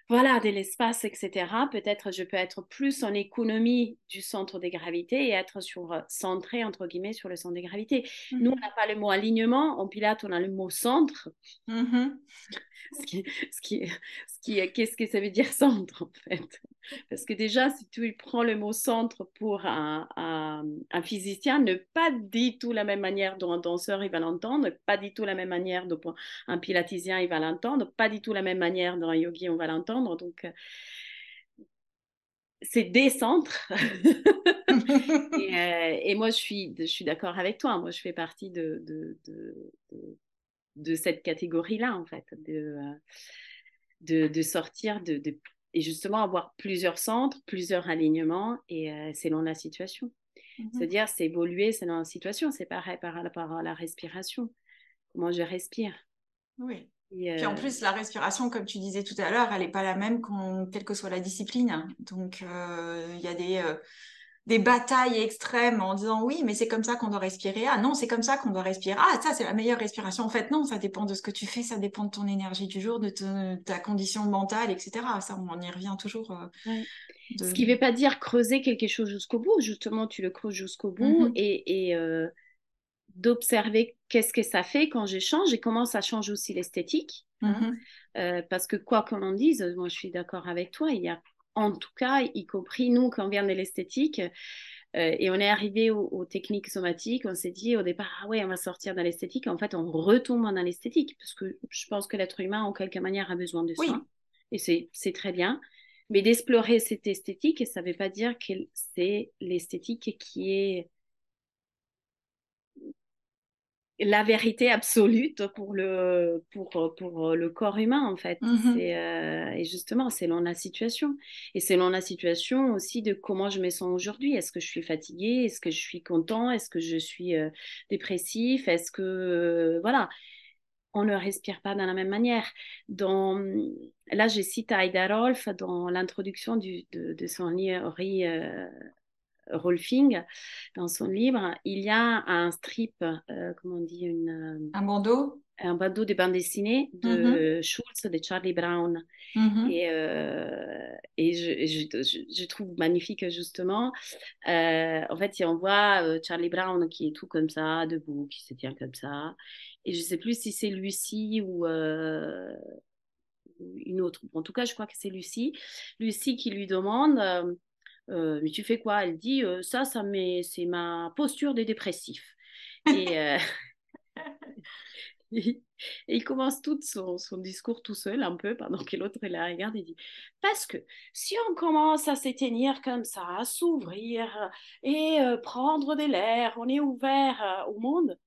voilà, de l'espace, etc. Peut-être je peux être plus en économie du centre de gravité et être sur, centré, entre guillemets, sur le centre de gravité. Nous, on n'a pas le mot alignement. En Pilates, on a le mot centre. Mhm. Ce qui, ce qui, ce qui, qu'est-ce que ça veut dire centre en fait? Parce que déjà, si tu prends le mot centre pour un, un, physicien, ne pas du tout la même manière dont un danseur il va l'entendre, pas du tout la même manière dont un pilatisien il va l'entendre, pas du tout la même manière dont un yogi on va l'entendre. Donc, euh, c'est des centres. et, euh, et, moi, je suis, je suis d'accord avec toi. Moi, je fais partie de, de, de, de de cette catégorie-là, en fait, de, de, de sortir de, et justement avoir plusieurs centres, plusieurs alignements, et euh, selon la situation. Mm-hmm. C'est-à-dire, c'est évoluer selon la situation. C'est pareil par rapport à la respiration. Comment je respire. Oui. Et euh... Puis en plus, la respiration, comme tu disais tout à l'heure, elle n'est pas la même quelle que soit la discipline. Donc, il euh, y a des des batailles extrêmes en disant oui, mais c'est comme ça qu'on doit respirer. Ah non, c'est comme ça qu'on doit respirer. Ah, ça, c'est la meilleure respiration. En fait, non, ça dépend de ce que tu fais, ça dépend de ton énergie du jour, de, te, de ta condition mentale, etc. Ça, on y revient toujours. Euh, ouais. de... Ce qui ne veut pas dire creuser quelque chose jusqu'au bout. Justement, tu le creuses jusqu'au bout mm -hmm. et, et euh, d'observer qu'est-ce que ça fait quand je change et comment ça change aussi l'esthétique. Mm -hmm. hein. euh, parce que quoi qu'on en dise, moi je suis d'accord avec toi, il y a en tout cas, y compris nous, quand on vient de l'esthétique, euh, et on est arrivé aux, aux, techniques somatiques, on s'est dit au départ, ah ouais, on va sortir dans l'esthétique. En fait, on retombe dans l'esthétique, parce que je pense que l'être humain, en quelque manière, a besoin de oui. ça. Et c'est très bien. Mais d'explorer cette esthétique, ça ne veut pas dire que c'est l'esthétique qui est la vérité absolue pour le, pour, pour le corps humain, en fait. Euh, et justement, selon la situation. Et selon la situation aussi de comment je me sens aujourd'hui. Est-ce que je suis fatiguée? Est-ce que je suis content? Est-ce que je suis euh, dépressif? Est-ce que... euh, voilà. On ne respire pas de la même manière. Dans, là, je cite Aida Rolf dans l'introduction de, de, son livre euh, Rolfing, dans son livre, il y a un strip, euh, comment on dit, une, un bandeau? un bandeau de bande dessinée de mm -hmm. Schulz, de Charlie Brown. Mhm. Et, euh, et je, je, trouve magnifique, justement. Euh, en fait, on voit euh, Charlie Brown qui est tout comme ça, debout, qui se tient comme ça. Et je ne sais plus si c'est Lucie ou euh, une autre. En tout cas, je crois que c'est Lucie. Lucie qui lui demande euh, mais tu fais quoi? Elle dit euh, ça, ça c'est ma posture de dépressif. Et, euh, et, il commence tout son, son, discours tout seul, un peu, pendant que l'autre la regarde et dit Parce que si on commence à s'éteindre comme ça, à s'ouvrir et euh, prendre de l'air, on est ouvert au monde,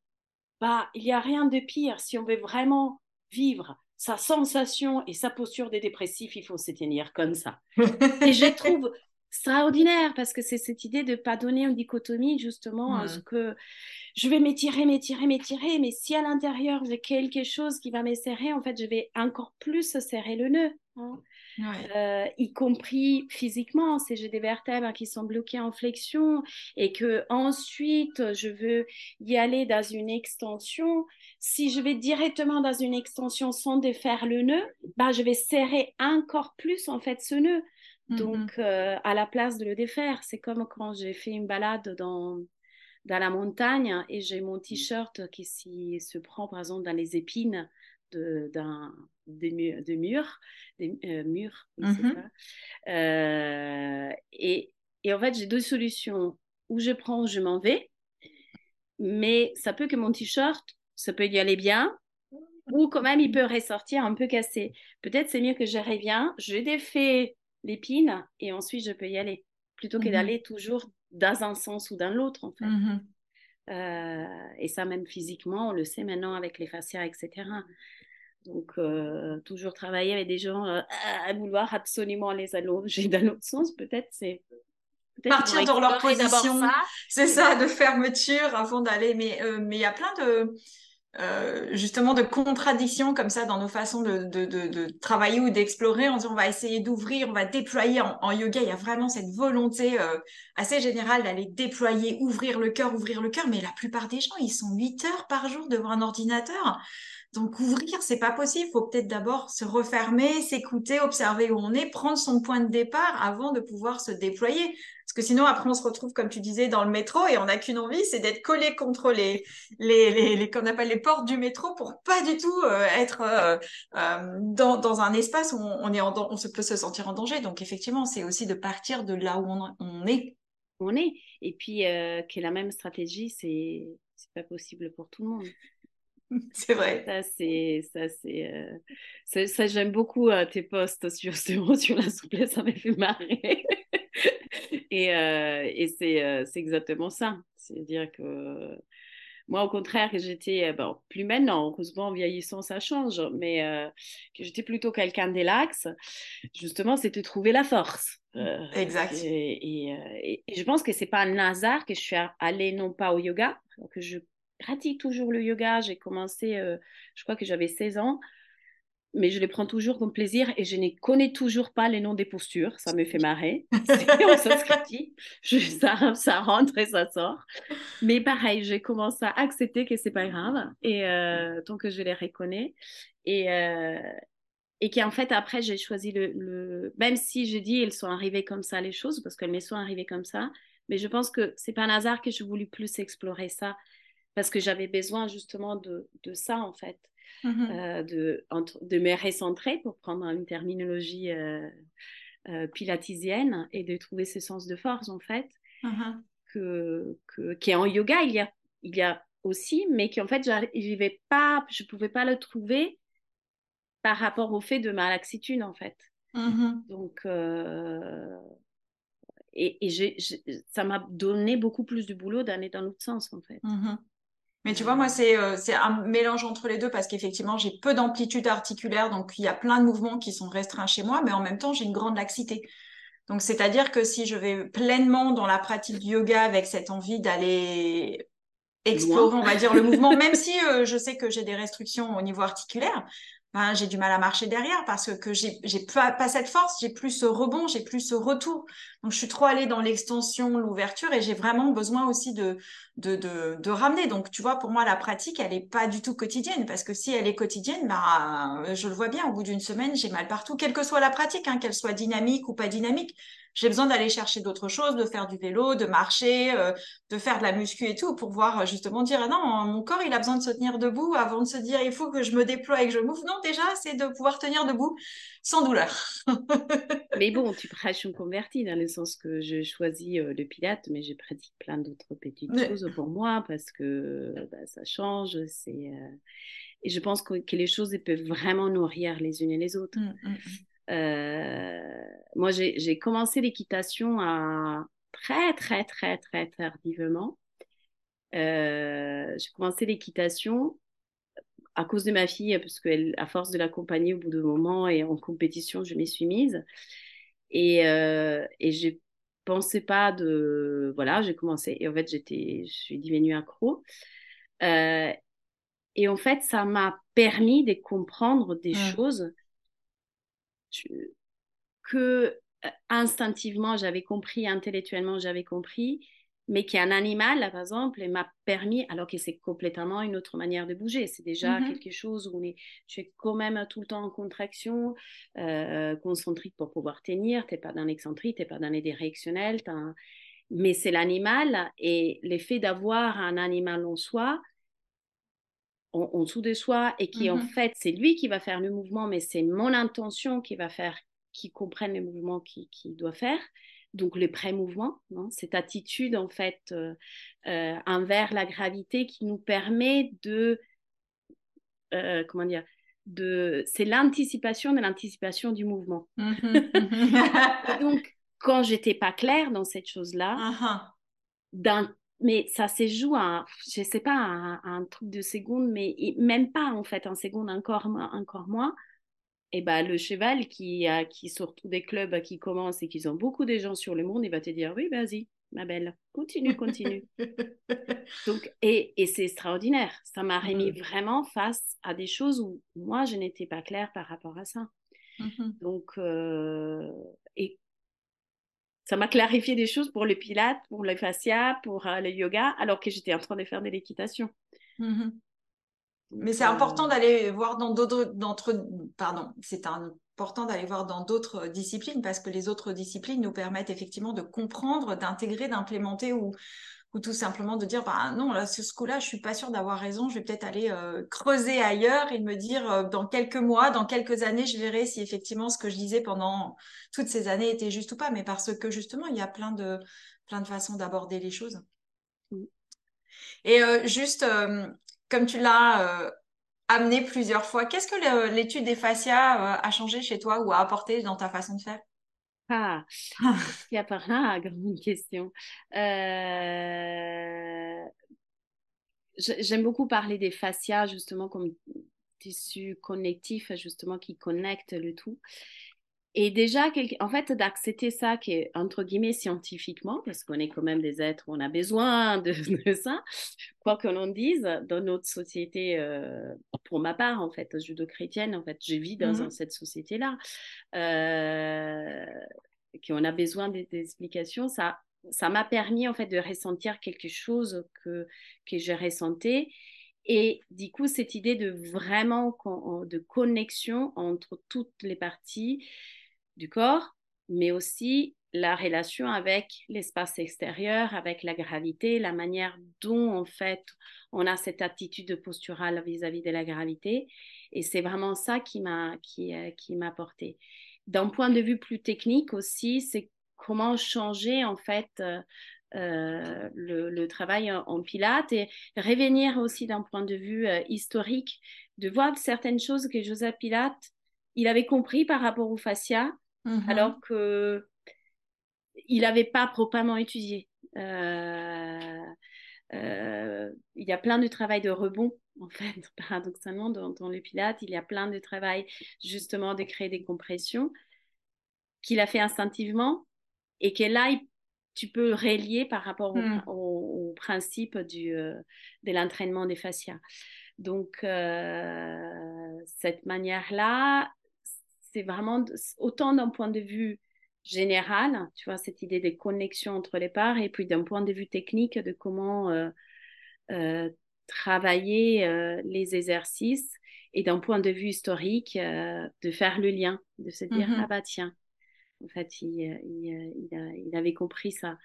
bah, il n'y a rien de pire. Si on veut vraiment vivre sa sensation et sa posture de dépressif, il faut s'éteindre comme ça. et je trouve extraordinaire parce que c'est cette idée de ne pas donner une dichotomie justement Mmh. à ce que je vais m'étirer, m'étirer, m'étirer, mais si à l'intérieur j'ai quelque chose qui va me serrer, en fait, je vais encore plus serrer le nœud. Hein. Ouais. Euh, y compris physiquement, si j'ai des vertèbres qui sont bloquées en flexion et que ensuite je veux y aller dans une extension, si je vais directement dans une extension sans défaire le nœud, bah, je vais serrer encore plus en fait ce nœud. Donc, Mhm. euh, à la place de le défaire, c'est comme quand j'ai fait une balade dans, dans la montagne et j'ai mon t-shirt qui se prend, par exemple, dans les épines d'un, des, murs, des murs, des euh, murs, ça. Euh, et, et en fait, j'ai deux solutions. Ou je prends, ou je m'en vais, mais ça peut que mon t-shirt, ça peut y aller bien, ou quand même il peut ressortir un peu cassé. Peut-être c'est mieux que je reviens, je défais l'épine et ensuite je peux y aller, plutôt que Mhm. d'aller toujours dans un sens ou dans l'autre en fait. Mhm. Euh, et ça même physiquement, on le sait maintenant avec les fascias, etc. Donc, toujours travailler avec des gens à vouloir absolument les allonger dans l'autre sens, peut-être c'est partir dans leur position. C'est ça, de fermeture avant d'aller. Mais mais il y a plein de euh, justement de contradictions comme ça dans nos façons de, de, de, de travailler ou d'explorer. On dit on va essayer d'ouvrir, on va déployer. En, yoga, il y a vraiment cette volonté euh, assez générale d'aller déployer, ouvrir le cœur, ouvrir le cœur. Mais la plupart des gens, ils sont 8 heures par jour devant un ordinateur. Donc ouvrir, c'est pas possible. Il faut peut-être d'abord se refermer, s'écouter, observer où on est, prendre son point de départ avant de pouvoir se déployer. Parce que sinon, après, on se retrouve, comme tu disais, dans le métro et on n'a qu'une envie, c'est d'être collé contre les, les, les, qu'on appelle les portes du métro pour pas du tout euh, être euh, euh, dans, dans un espace où on, est on se peut se sentir en danger. Donc effectivement, c'est aussi de partir de là où on, on est. On est. Et puis, qui est la même stratégie, c'est c'est pas possible pour tout le monde. C'est vrai. Ça, c'est, ça, c'est, euh, ça, j'aime beaucoup euh, tes posts sur, sur, la souplesse, ça m'a fait marrer. et, euh, et c'est, c'est exactement ça. C'est-à-dire que moi, au contraire, j'étais, bon, plus maintenant, heureusement, en vieillissant, ça change, mais que j'étais plutôt quelqu'un d'élax, justement, c'était trouver la force. exact. Et, et, et, je pense que c'est pas un hasard que je suis allée non pas au yoga, que je pratique toujours le yoga. J'ai commencé, euh, je crois que j'avais 16 ans, mais je les prends toujours comme plaisir et je ne connais toujours pas les noms des postures. Ça me fait marrer. on s'inscrit, ça, ça rentre et ça sort. Mais pareil, j'ai commencé à accepter que c'est pas grave et euh, tant que je les reconnais. Et, euh, et qu'en fait, après, j'ai choisi le, le, Même si je dis, elles sont arrivées comme ça, les choses, parce qu'elles me sont arrivées comme ça, mais je pense que c'est pas un hasard que je voulu plus explorer ça parce que j'avais besoin justement de, de, ça en fait, mmh euh, de, de me recentrer pour prendre une terminologie euh, euh, pilatisienne et de trouver ce sens de force en fait, mmh que, que, qui est en yoga. Il y a, il y a aussi, mais qui en fait j'arrivais pas, je pouvais pas le trouver par rapport au fait de ma laxitude en fait. Mmh Donc et, et ça m'a donné beaucoup plus de boulot d'aller dans l'autre sens en fait. Mais tu vois, moi, c'est euh, c'est un mélange entre les deux parce qu'effectivement, j'ai peu d'amplitude articulaire, donc il y a plein de mouvements qui sont restreints chez moi, mais en même temps, j'ai une grande laxité. Donc, c'est-à-dire que si je vais pleinement dans la pratique du yoga avec cette envie d'aller explorer, on va dire, le mouvement, même si euh, je sais que j'ai des restrictions au niveau articulaire, ben, j'ai du mal à marcher derrière parce que j'ai j'ai pas, cette force, j'ai plus ce rebond, j'ai plus ce retour. Donc je suis trop allée dans l'extension, l'ouverture et j'ai vraiment besoin aussi de, de, de de ramener. Donc tu vois, pour moi la pratique, elle est pas du tout quotidienne parce que si elle est quotidienne, ben je le vois bien au bout d'une semaine, j'ai mal partout, quelle que soit la pratique, hein, qu'elle soit dynamique ou pas dynamique j'ai besoin d'aller chercher d'autres choses, de faire du vélo, de marcher, euh, de faire de la muscu et tout pour pouvoir euh, justement dire ah non, mon corps il a besoin de se tenir debout avant de se dire il faut que je me déploie et que je move. Non, déjà c'est de pouvoir tenir debout sans douleur. mais bon, tu prêches une convertie dans le sens que je choisis euh, le pilate, mais je pratique plein d'autres petites choses pour moi parce que bah, ça change. C'est et je pense que, les choses peuvent vraiment nourrir les unes et les autres. Mmh, mmh, mmh. Moi, j'ai commencé l'équitation à très, très, très, très tardivement. Euh, j'ai commencé l'équitation à cause de ma fille, parce qu'à force de l'accompagner au bout de moment et en compétition, je m'y suis mise. Et, euh, et je pensais pas de. Voilà, j'ai commencé. Et en fait, j'étais, je suis devenue accro. Euh, et en fait, ça m'a permis de comprendre des mmh. choses que euh, instinctivement j'avais compris, intellectuellement j'avais compris, mais qu'un animal, par exemple, m'a permis, alors que c'est complètement une autre manière de bouger, c'est déjà mmh quelque chose où on est, tu es quand même tout le temps en contraction, euh, concentrique pour pouvoir tenir, tu n'es pas dans l'excentrique, tu n'es pas dans les directionnels, mais c'est l'animal et l'effet d'avoir un animal en soi, en, dessous de soi et qui en mmh fait c'est lui qui va faire le mouvement mais c'est mon intention qui va faire qui comprenne le mouvement qu'il qui doit faire. Donc le pré-mouvement cette attitude en fait euh, euh, envers la gravité qui nous permet de euh, comment dire de c'est l'anticipation de l'anticipation du mouvement. Mmh mmh donc quand j'étais pas claire dans cette chose là uh-huh. d'un mais ça se joue à, je sais pas, un truc de seconde, mais même pas en fait, en seconde encore, encore moins. Et ben le cheval qui, a, qui sort tous des clubs qui commencent et qui ont beaucoup de gens sur le monde, il va te dire oui, vas-y, ma belle, continue, continue. Donc, et, et c'est extraordinaire. Ça m'a remis mmh. vraiment face à des choses où moi, je n'étais pas claire par rapport à ça. Mmh Donc, euh, et ça m'a clarifié des choses pour le pilate, pour le fascia, pour euh, le yoga, alors que j'étais en train de faire de l'équitation. Mmh Mais c'est important euh, d'aller voir dans d'autres, pardon, c'est important d'aller voir dans d'autres disciplines parce que les autres disciplines nous permettent effectivement de comprendre, d'intégrer, d'implémenter ou ou tout simplement de dire bah non là sur ce coup-là je suis pas sûre d'avoir raison je vais peut-être aller euh, creuser ailleurs et me dire euh, dans quelques mois dans quelques années je verrai si effectivement ce que je disais pendant toutes ces années était juste ou pas. Mais parce que justement il y a plein de plein de façons d'aborder les choses. Et euh, juste comme tu l'as amené plusieurs fois qu'est-ce que l'étude des fascias a changé chez toi ou a apporté dans ta façon de faire? Ah, il y a par là, grande question. Euh, j'aime beaucoup parler des fascias, justement, comme tissu connectif, justement, qui connecte le tout. Et déjà, en fait, d'accepter ça, qui est entre guillemets scientifiquement, parce qu'on est quand même des êtres, on a besoin de, ça, quoi que l'on dise, dans notre société, euh, pour ma part, en fait, judo-chrétienne, en fait, je vis dans mmh cette société-là, euh, qu'on a besoin d'explications, ça ça m'a permis en fait de ressentir quelque chose que, que je ressentais. Et du coup, cette idée de vraiment de connexion entre toutes les parties, du corps, mais aussi la relation avec l'espace extérieur, avec la gravité, la manière dont en fait on a cette attitude posturale vis-à-vis de la gravité. Et c'est vraiment ça qui m'a qui, euh, qui m'a porté. D'un point de vue plus technique aussi, c'est comment changer en fait euh, euh, le, travail en, pilates et revenir aussi d'un point de vue historique, de voir certaines choses que Joseph Pilate il avait compris par rapport au fascia, Mmh alors que il n'avait pas proprement étudié. Euh, euh, il y a plein de travail de rebond, en fait, paradoxalement, dans, dans, le Pilate. Il y a plein de travail, justement, de créer des compressions qu'il a fait instinctivement et que là, tu peux relier par rapport au, mmh. principe du, euh, de l'entraînement des fascias. Donc, cette manière-là, c'est vraiment autant d'un point de vue général, tu vois, cette idée des connexions entre les parts, et puis d'un point de vue technique de comment euh, euh, travailler euh, les exercices, et d'un point de vue historique, de faire le lien, de se dire, mm-hmm. ah bah tiens, en fait, il, il, avait compris ça.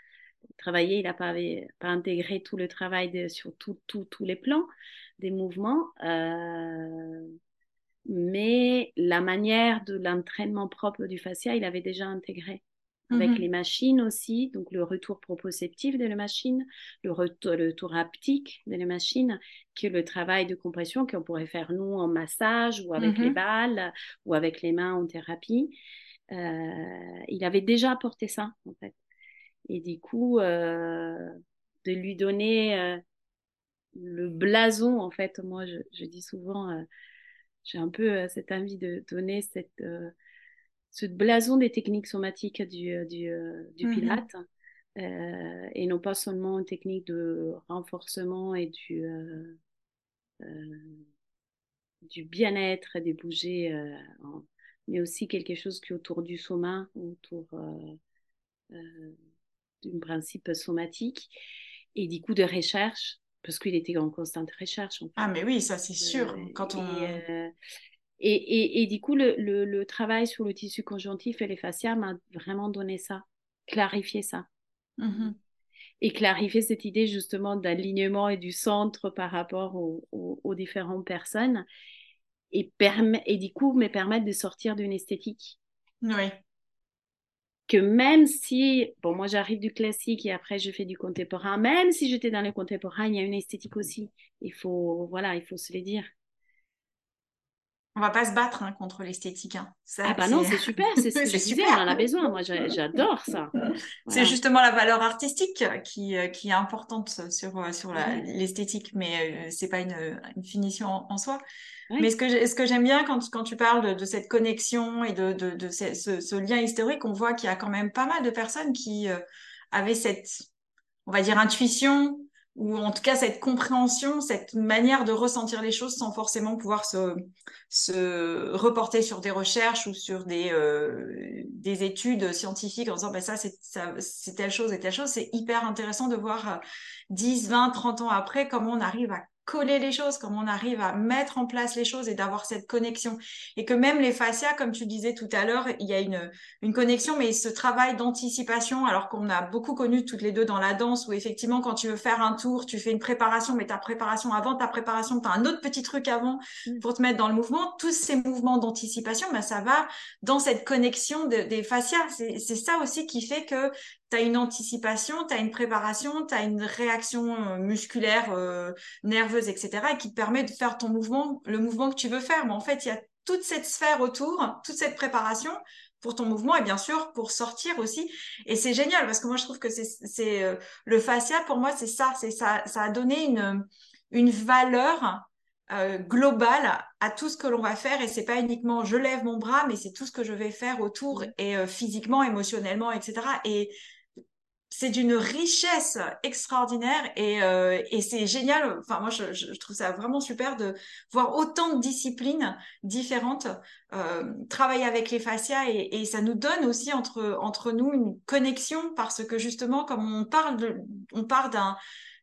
Travailler, il n'a pas, pas intégré tout le travail sur tous les plans des mouvements mais la manière de l'entraînement propre du fascia, il avait déjà intégré. Avec mhm. les machines aussi, donc le retour proprioceptif de la machine, le retour, le retour haptique de la machine, que le travail de compression qu'on pourrait faire nous en massage ou avec les mhm. balles ou avec les mains en thérapie. Euh, il avait déjà apporté ça, en fait. Et du coup, euh, de lui donner euh, le blason, en fait, moi, je, je dis souvent j'ai un peu euh, cette envie de donner cette, euh, ce blason des techniques somatiques du, euh, du, mmh Pilate. et non pas seulement une technique de renforcement et du, du bien-être et des bouger, mais aussi quelque chose qui est autour du soma, autour d'un principe somatique, et du coup de recherche parce qu'il était en constante recherche. Ah, mais oui, ça c'est sûr. Euh, Quand on... Et, et, et, du coup, le, le, travail sur le tissu conjonctif et les fascias m'a vraiment donné ça, clarifié ça. Mmh et clarifier cette idée justement d'alignement et du centre par rapport aux, aux, différentes personnes. Et, et du coup, me permettre de sortir d'une esthétique. Oui que même si, bon, moi j'arrive du classique et après je fais du contemporain, même si j'étais dans le contemporain, il y a une esthétique aussi. Il faut, voilà, il faut se le dire. On va pas se battre hein, contre l'esthétique. Hein. ah bah non, c'est super, c'est ce que je disais, on en a besoin. Moi, j'adore ça. C'est justement la valeur artistique qui, euh, qui est importante sur, euh, sur l'esthétique, mais euh, c'est pas une, une, finition en, soi. Mais ce que, j'aime bien quand, quand tu parles de, de, cette connexion et de, de, de ce, ce, lien historique, on voit qu'il y a quand même pas mal de personnes qui avaient cette, on va dire, intuition, ou en tout cas cette compréhension, cette manière de ressentir les choses sans forcément pouvoir se, se reporter sur des recherches ou sur des, euh, des études scientifiques en disant bah, ça c'est telle chose et telle chose. C'est hyper intéressant de voir 10, 20, 30 ans après comment on arrive à coller les choses, comment on arrive à mettre en place les choses et d'avoir cette connexion. Et que même les fascias, comme tu disais tout à l'heure, il y a une, une connexion, mais ce travail d'anticipation, alors qu'on a beaucoup connu toutes les deux dans la danse, où effectivement, quand tu veux faire un tour, tu fais une préparation, mais ta préparation avant ta préparation, tu as un autre petit truc avant mm. pour te mettre dans le mouvement. Tous ces mouvements d'anticipation, ben, ça va dans cette connexion des fascias. C'est ça aussi qui fait que tu as une anticipation, tu as une préparation, tu as une réaction euh, musculaire, euh, nerveuse, etc., et qui te permet de faire ton mouvement, le mouvement que tu veux faire. Mais en fait, il y a toute cette sphère autour, toute cette préparation pour ton mouvement et bien sûr pour sortir aussi. Et c'est génial parce que moi, je trouve que c'est euh, le fascia, pour moi, c'est ça, c'est ça, ça a donné une, une valeur globale à tout ce que l'on va faire et c'est pas uniquement je lève mon bras mais c'est tout ce que je vais faire autour et physiquement émotionnellement etc et c'est d'une richesse extraordinaire et, euh, et c'est génial. Enfin, moi, je, trouve ça vraiment super de voir autant de disciplines différentes euh, travailler avec les fascias et, ça nous donne aussi entre, entre nous une connexion parce que justement, comme on parle, de, on parle d'un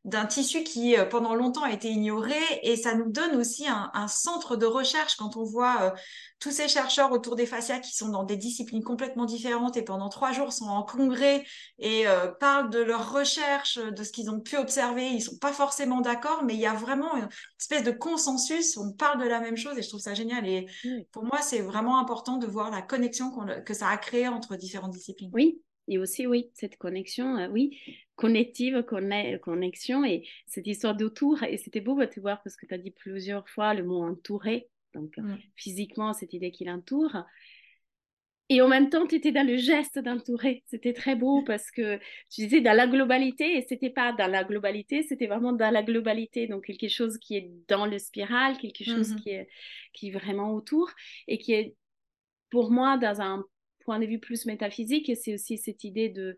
d'un tissu qui euh, pendant longtemps a été ignoré et ça nous donne aussi un, un centre de recherche quand on voit euh, tous ces chercheurs autour des fascias qui sont dans des disciplines complètement différentes et pendant trois jours sont en congrès et euh, parlent de leurs recherches, de ce qu'ils ont pu observer. Ils sont pas forcément d'accord, mais il y a vraiment une espèce de consensus. On parle de la même chose et je trouve ça génial. Et pour moi, c'est vraiment important de voir la connexion que ça a créée entre différentes disciplines. Oui, et aussi, oui, cette connexion, euh, oui, connective, connexion et cette histoire d'autour. Et c'était beau de te voir parce que tu as dit plusieurs fois le mot entouré. Donc, mm. physiquement, cette idée qu'il entoure. Et en même temps, tu étais dans le geste d'entourer. C'était très beau parce que tu disais dans la globalité, et c'était pas dans la globalité, c'était vraiment dans la globalité. Donc, quelque chose qui est dans le spiral, quelque chose mm-hmm. qui, est, qui est vraiment autour et qui est, pour moi, dans un point de vue plus métaphysique, c'est aussi cette idée de,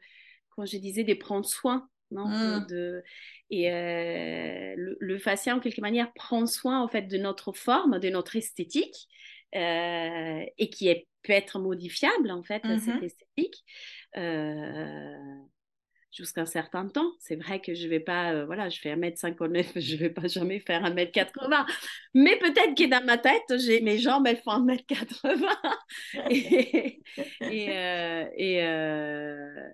quand je disais, de prendre soin. Non de, et euh, le, le, fascia, en quelque manière, prend soin en fait de notre forme, de notre esthétique, euh, et qui est, peut être modifiable en fait, cette esthétique. Euh, jusqu'à un certain temps. C'est vrai que je vais pas, euh, voilà, je fais 1m59, je vais pas jamais faire 1m80. Mais peut-être que dans ma tête, j'ai mes jambes, elles font 1m80. et, euh, euh,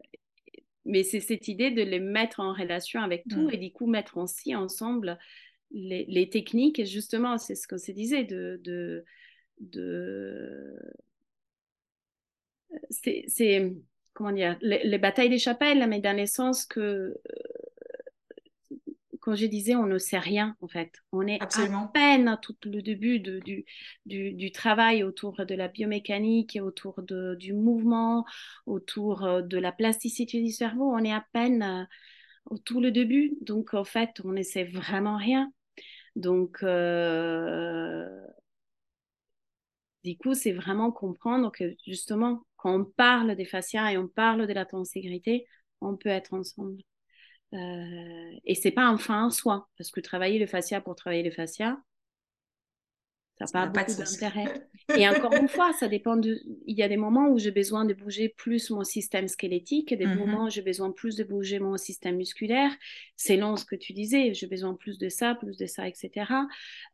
mais c'est cette idée de les mettre en relation avec tout mm. et du coup mettre aussi ensemble les, les techniques. Et justement, c'est ce qu'on se disait de... de, de... c'est comment dire, les, batailles des chapelles, mais dans le sens que, euh, quand je disais, on ne sait rien, en fait. On est Absolument. à peine à tout le début de, du, du, du, travail autour de la biomécanique, autour de, du mouvement, autour euh, de la plasticité du cerveau. On est à peine euh, au tout le début. Donc, en fait, on ne sait vraiment rien. Donc, du coup, c'est vraiment comprendre que justement, quand on parle des fascias et on parle de la tenségrité, on peut être ensemble. Euh, et c'est pas un fin en soi, parce que travailler le fascia pour travailler le fascia, ça n'a pas, beaucoup d'intérêt. Et encore une fois, ça dépend de. Il y a des moments où j'ai besoin de bouger plus mon système squelettique, des mmh moments où j'ai besoin plus de bouger mon système musculaire. C'est long ce que tu disais, j'ai besoin plus de ça, plus de ça, etc.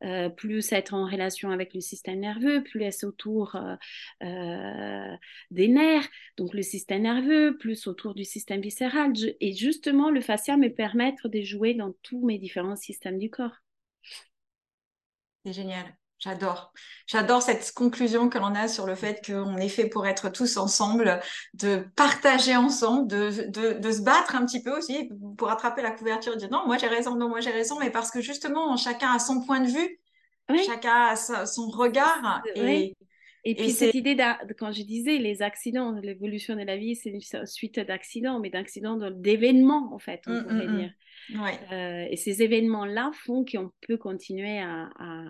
Euh, plus être en relation avec le système nerveux, plus être autour euh, euh, des nerfs, donc le système nerveux, plus autour du système viscéral. et justement, le fascia me permettre de jouer dans tous mes différents systèmes du corps. C'est génial. J'adore. J'adore cette conclusion que l'on a sur le fait qu'on est fait pour être tous ensemble, de partager ensemble, de, de, de, se battre un petit peu aussi pour attraper la couverture et dire non, moi j'ai raison, non, moi j'ai raison, mais parce que justement, chacun a son point de vue chacun a son regard. Et, et puis cette idée, quand je disais les accidents, l'évolution de la vie, c'est une suite d'accidents, mais d'accidents, d'événements en fait, on mmh, pourrait mmh, mmh. dire. Euh, et ces événements-là font qu'on peut continuer à, à,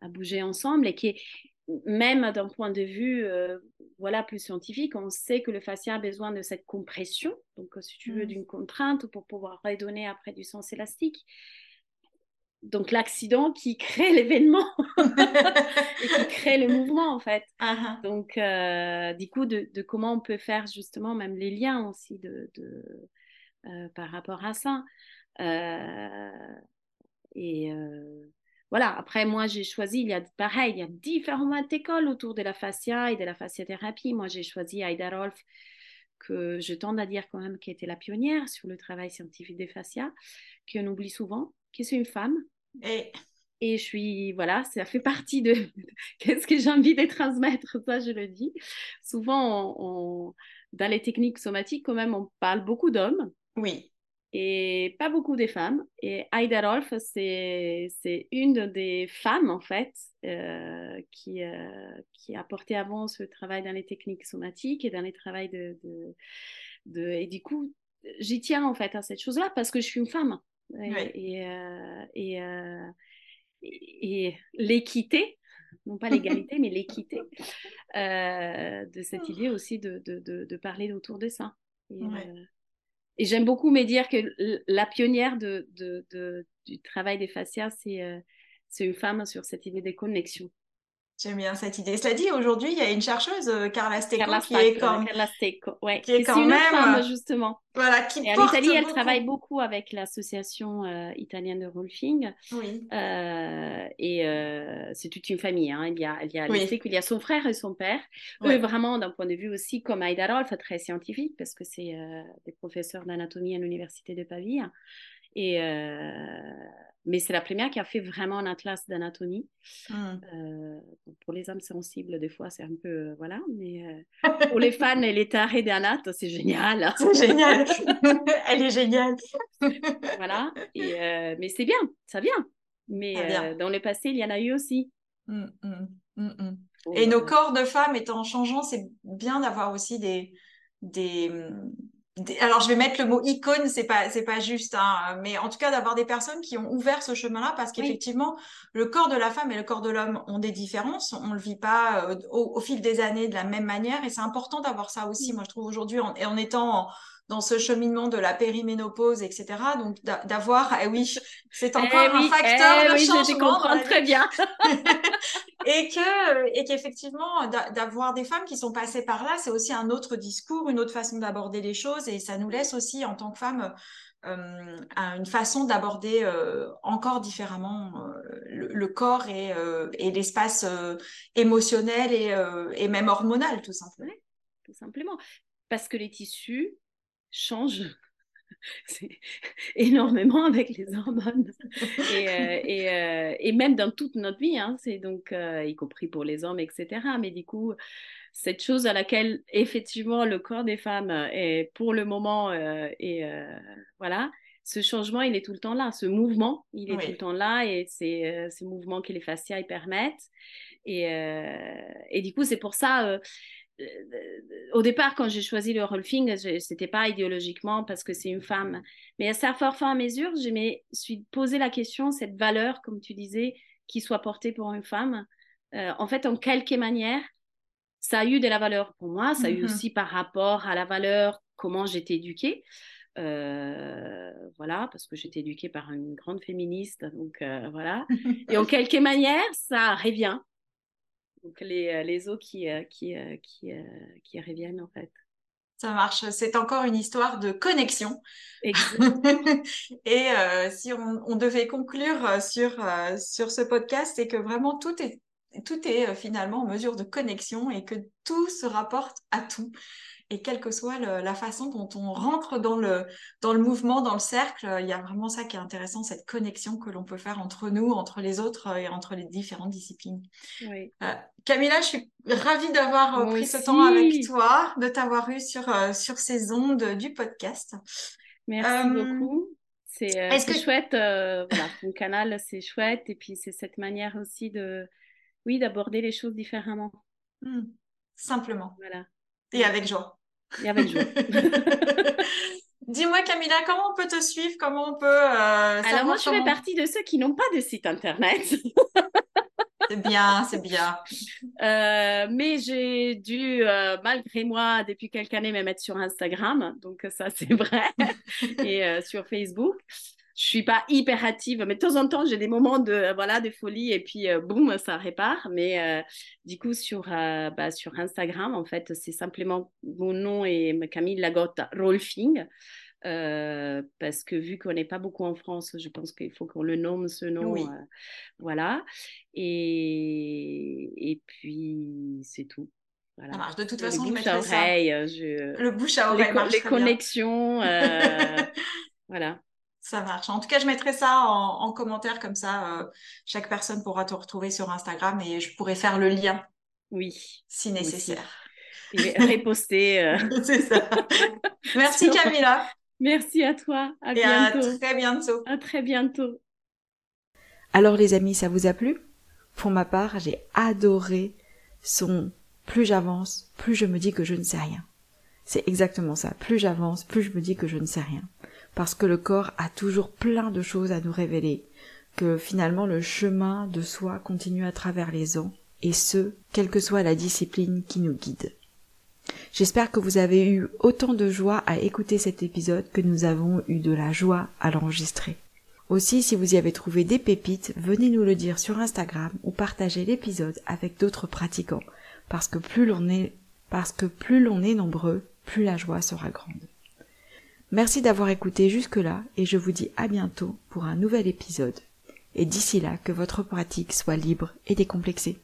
à, bouger ensemble et qui même d'un point de vue euh, voilà plus scientifique, on sait que le fascia a besoin de cette compression, donc si tu veux d'une contrainte pour pouvoir redonner après du sens élastique donc l'accident qui crée l'événement et qui crée le mouvement en fait. Uh-huh. Donc euh, du coup de, comment on peut faire justement même les liens aussi de, euh, par rapport à ça. Euh, et voilà, après moi j'ai choisi, il y a pareil, il y a différentes écoles autour de la fascia et de la fasciathérapie. Moi j'ai choisi Aida Rolf que je tente à dire quand même qui était la pionnière sur le travail scientifique des fascias, qu'on oublie souvent qui est une femme. Et... Et je suis, voilà, ça fait partie de qu'est-ce que j'ai envie de transmettre, ça je le dis. Souvent, on, dans les techniques somatiques, quand même, on parle beaucoup d'hommes. Oui. Et pas beaucoup des femmes. Et Aida Rolf, c'est une des femmes, en fait, euh, qui, euh, qui a porté avant ce travail dans les techniques somatiques et dans les travaux de, de, de... Et du coup, j'y tiens, en fait, à cette chose-là parce que je suis une femme. Et, euh, euh, et, et, l'équité, non pas l'égalité, mais l'équité de cette idée aussi de, de, de, parler autour de ça. Et, j'aime beaucoup me dire que la pionnière du travail des fascias, c'est c'est une femme sur cette idée des connexions. J'aime bien cette idée. Cela dit, aujourd'hui, il y a une chercheuse, euh, Carla Stecco, qui est quand, Carla Stecco, ouais, qui est quand même femme, euh, justement. Voilà, qui et en Italie, elle travaille beaucoup avec l'association euh, italienne de rolfing. Oui. et c'est toute une famille. Hein. Il y a, il y a, oui. il y a son frère et son père. Eux, vraiment, d'un point de vue aussi, comme Aida Rolf, très scientifique, parce que c'est des professeurs d'anatomie à l'université de Pavie. Et mais c'est la première qui a fait vraiment un atlas d'anatomie. Mmh. Euh, pour les âmes sensibles, des fois, c'est un peu. Euh, voilà. Mais euh, pour les fans et les tarés d'anat, c'est génial. C'est génial. Elle est géniale. voilà. Et, mais c'est bien, ça vient. Mais dans le passé, il y en a eu aussi. Mmh, mmh, et nos corps de femmes étant changeants, c'est bien d'avoir aussi des, des, alors je vais mettre le mot icône, c'est pas c'est pas juste, hein, mais en tout cas d'avoir des personnes qui ont ouvert ce chemin-là parce qu'effectivement le corps de la femme et le corps de l'homme ont des différences, on le vit pas euh, au, fil des années de la même manière et c'est important d'avoir ça aussi. Moi je trouve aujourd'hui en, en étant dans ce cheminement de la périménopause, etc. Donc d'avoir, eh oui, c'est eh encore un facteur eh de oui, changement. Je comprends très bien. et que et qu'effectivement d'avoir des femmes qui sont passées par là, c'est aussi un autre discours, une autre façon d'aborder les choses et ça nous laisse aussi en tant que femmes euh, une façon d'aborder euh, encore différemment euh, le, corps et, et l'espace émotionnel et, et, même hormonal tout simplement. tout simplement parce que les tissus change. Énormément avec les hormones. Et, euh, et, euh, et, même dans toute notre vie, hein, c'est donc euh, y compris pour les hommes, etc. Mais du coup, cette chose à laquelle effectivement le corps des femmes est pour le moment et voilà, ce changement il est tout le temps là, ce mouvement il est tout le temps là et c'est ce mouvement que les fascias permettent. Et, et du coup c'est pour ça au départ, quand j'ai choisi le rolfing, c'était pas idéologiquement parce que c'est une femme. Mais à ça, fort, fort à mesure, je me suis posé la question, cette valeur, comme tu disais, qui soit portée pour une femme. Euh, en fait, en quelque manière, ça a eu de la valeur pour moi. Ça a eu mm-hmm. aussi par rapport à la valeur, comment j'étais éduquée. Euh, voilà, parce que j'étais éduquée par une grande féministe, donc euh, voilà. Et en quelque manière, ça revient donc les, euh, les eaux qui, euh, qui, euh, qui, qui reviennent en fait. Ça marche. C'est encore une histoire de connexion. Et si on, on, devait conclure sur, sur ce podcast, c'est que vraiment tout est, tout est finalement en mesure de connexion et que tout se rapporte à tout et quelle que soit la façon dont on rentre dans le, dans le mouvement, dans le cercle, il y a vraiment ça qui est intéressant, cette connexion que l'on peut faire entre nous, entre les autres et entre les différentes disciplines. Oui. Euh, Camilla, je suis ravie d'avoir euh, pris ce temps avec toi, de t'avoir eu sur, euh, sur ces ondes du podcast. Merci beaucoup. C'est euh, chouette, euh, voilà, ton canal, c'est chouette. Et puis, c'est cette manière aussi de, oui, d'aborder les choses différemment. Hmm. Simplement. Voilà. Et avec joie. Et avec joie. Dis-moi, Camilla, comment on peut te suivre? Comment on peut. Euh, Alors, moi, je fais partie de ceux qui n'ont pas de site internet. c'est bien, c'est bien. Euh, mais j'ai dû, euh, malgré moi, depuis quelques années, me mettre sur Instagram. Donc, ça, c'est vrai. et sur Facebook je suis pas hyper active, mais de temps en temps, j'ai des moments de, voilà, de folie et puis euh, boum, ça répare. Mais euh, du coup, sur, euh, bah, sur Instagram, en fait, c'est simplement mon nom et Camille Lagotte Rolfing. parce que vu qu'on n'est pas beaucoup en France, je pense qu'il faut qu'on le nomme ce nom. voilà. Et, et puis, c'est tout. Voilà. Ça marche. De toute façon, le bouche à oreille, je... Le bouche à oreille. Les, les connexions. voilà. Ça marche. En tout cas, je mettrai ça en, commentaire comme ça. Euh, chaque personne pourra te retrouver sur Instagram et je pourrai faire le lien. Oui. Si nécessaire. Et reposter. Euh. C'est ça. Merci Camilla. Merci à toi. À et bientôt. À très bientôt. À très bientôt. Alors les amis, ça vous a plu? Pour ma part, j'ai adoré son plus j'avance, plus je me dis que je ne sais rien. C'est exactement ça. Plus j'avance, plus je me dis que je ne sais rien parce que le corps a toujours plein de choses à nous révéler, que finalement le chemin de soi continue à travers les ans, et ce, quelle que soit la discipline qui nous guide. J'espère que vous avez eu autant de joie à écouter cet épisode que nous avons eu de la joie à l'enregistrer. Aussi, si vous y avez trouvé des pépites, venez nous le dire sur Instagram ou partagez l'épisode avec d'autres pratiquants, parce que plus l'on est, parce que plus l'on est nombreux, plus la joie sera grande. Merci d'avoir écouté jusque-là et je vous dis à bientôt pour un nouvel épisode. Et d'ici là, que votre pratique soit libre et décomplexée.